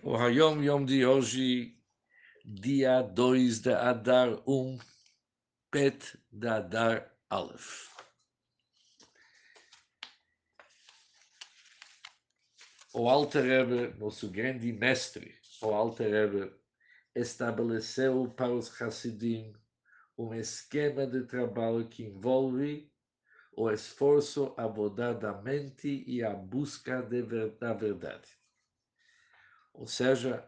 O Hayom Yom de hoje, dia 2 de Adar 1, Pet de Adar Aleph. O Alter Rebbe, nosso grande mestre, o Alter Rebbe, estabeleceu para os Hassidim um esquema de trabalho que envolve o esforço, a da mente e a busca de, da verdade ou seja,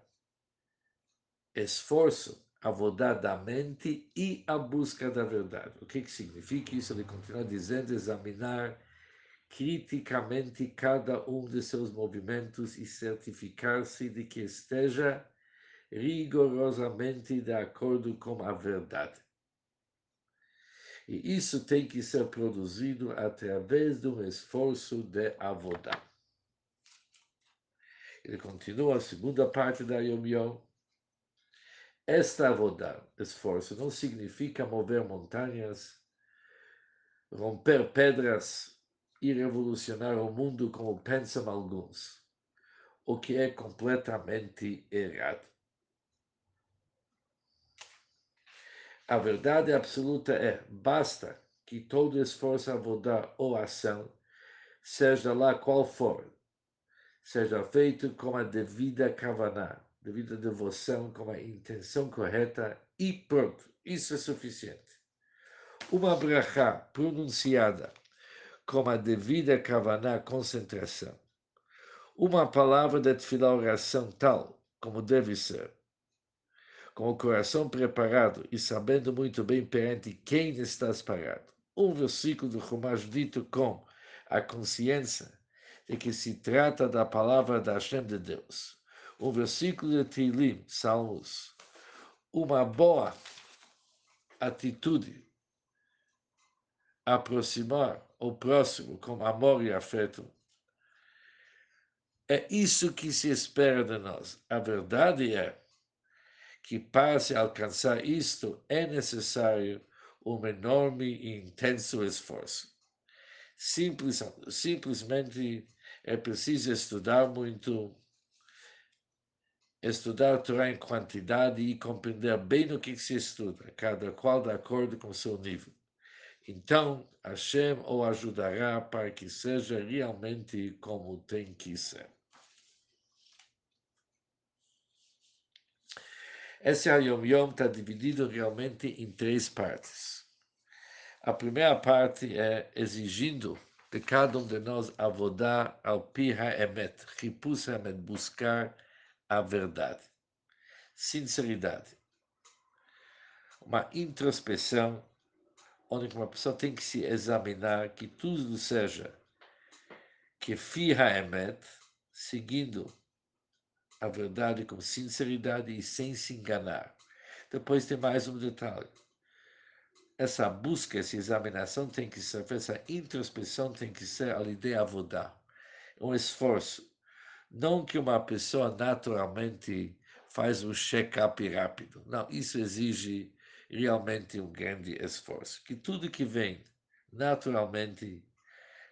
esforço, a da mente e a busca da verdade. O que, que significa isso? Ele continua dizendo examinar criticamente cada um de seus movimentos e certificar-se de que esteja rigorosamente de acordo com a verdade. E isso tem que ser produzido através de um esforço de avodar. Ele continua a segunda parte da Yom Yom. Esta avodar, esforço, não significa mover montanhas, romper pedras e revolucionar o mundo como pensam alguns, o que é completamente errado. A verdade absoluta é: basta que todo esforço, avodar ou ação, seja lá qual for, seja feito com a devida kavaná, devida devoção, com a intenção correta e pronto. Isso é suficiente. Uma brachá pronunciada com a devida kavaná, concentração. Uma palavra de tefilá oração tal como deve ser. Com o coração preparado e sabendo muito bem perante quem estás parado. Um versículo do Chumash dito com a consciência de que se trata da palavra da Hashem de Deus. Um versículo de Tilim, Salmos, uma boa atitude, aproximar o próximo com amor e afeto. É isso que se espera de nós. A verdade é que para se alcançar isto é necessário um enorme e intenso esforço. Simples, simplesmente é preciso estudar muito, estudar a Torá em quantidade e compreender bem o que se estuda, cada qual de acordo com seu nível. Então, Hashem o ajudará para que seja realmente como tem que ser. Esse Hayom Yom está dividido realmente em três partes. A primeira parte é exigindo de cada um de nós avodar ao pi ha'emet, ripus ha'emet, buscar a verdade. Sinceridade. Uma introspeção onde uma pessoa tem que se examinar que tudo seja que fi ha'emet, seguindo a verdade com sinceridade e sem se enganar. Depois tem mais um detalhe essa busca, essa examinação tem que ser, essa introspeção tem que ser a ideia avodar, um esforço. Não que uma pessoa naturalmente faz um check-up rápido. Não, isso exige realmente um grande esforço. Que tudo que vem naturalmente,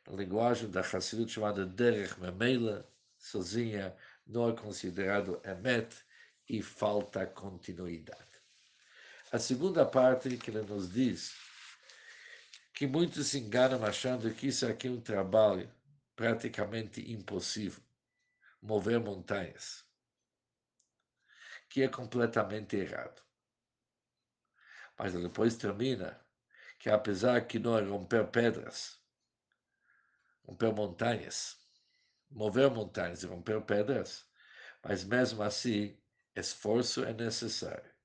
na linguagem da Hassidut chamada Derech Memela, sozinha, não é considerado emet e falta continuidade. A segunda parte que ele nos diz que muitos se enganam achando que isso aqui é um trabalho praticamente impossível, mover montanhas, que é completamente errado. Mas depois termina que apesar que não é romper pedras, romper montanhas, mover montanhas e romper pedras, mas mesmo assim esforço é necessário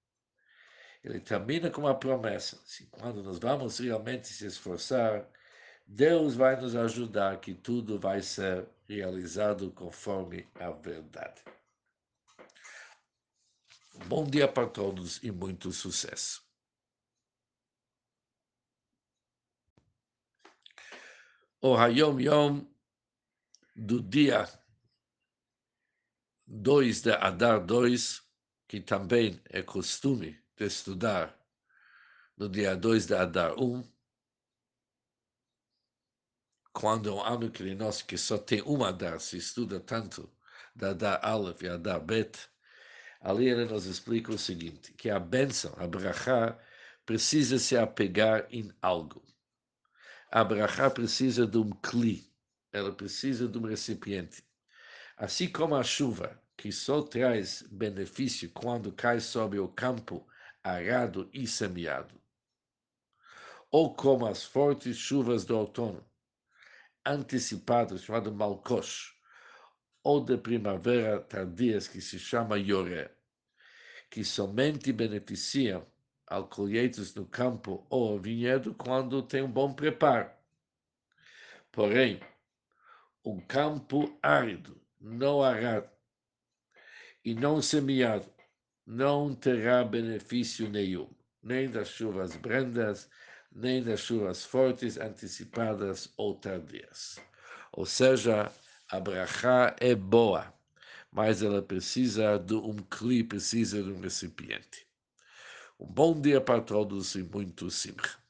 ele termina com uma promessa. Assim, quando nós vamos realmente se esforçar, Deus vai nos ajudar que tudo vai ser realizado conforme a verdade. Bom dia para todos e muito sucesso. O Hayom Yom do dia 2 de Adar 2, que também é costume de estudar no dia 2 de Adar 1, quando é um ano que nós que só tem um Adar, se estuda tanto da da Aleph e a da Bet, ali ele nos explica o seguinte, que a bênção, a brachá, precisa se apegar em algo. A brachá precisa de um cli, ela precisa de um recipiente. Assim como a chuva, que só traz benefício quando cai sobre o campo arado e semeado, ou como as fortes chuvas do outono, antecipadas, chamado malkosh, ou de primavera tardias, que se chama yoré, que somente beneficiam ao colheitas no campo ou vinhedo quando tem um bom preparo. Porém, um campo árido, não arado e não semeado, não terá benefício nenhum, nem das chuvas brandas, nem das chuvas fortes antecipadas ou tardias. Ou seja, a brachá é boa, mas ela precisa de um cli, precisa de um recipiente. Um bom dia para todos e muito simcha.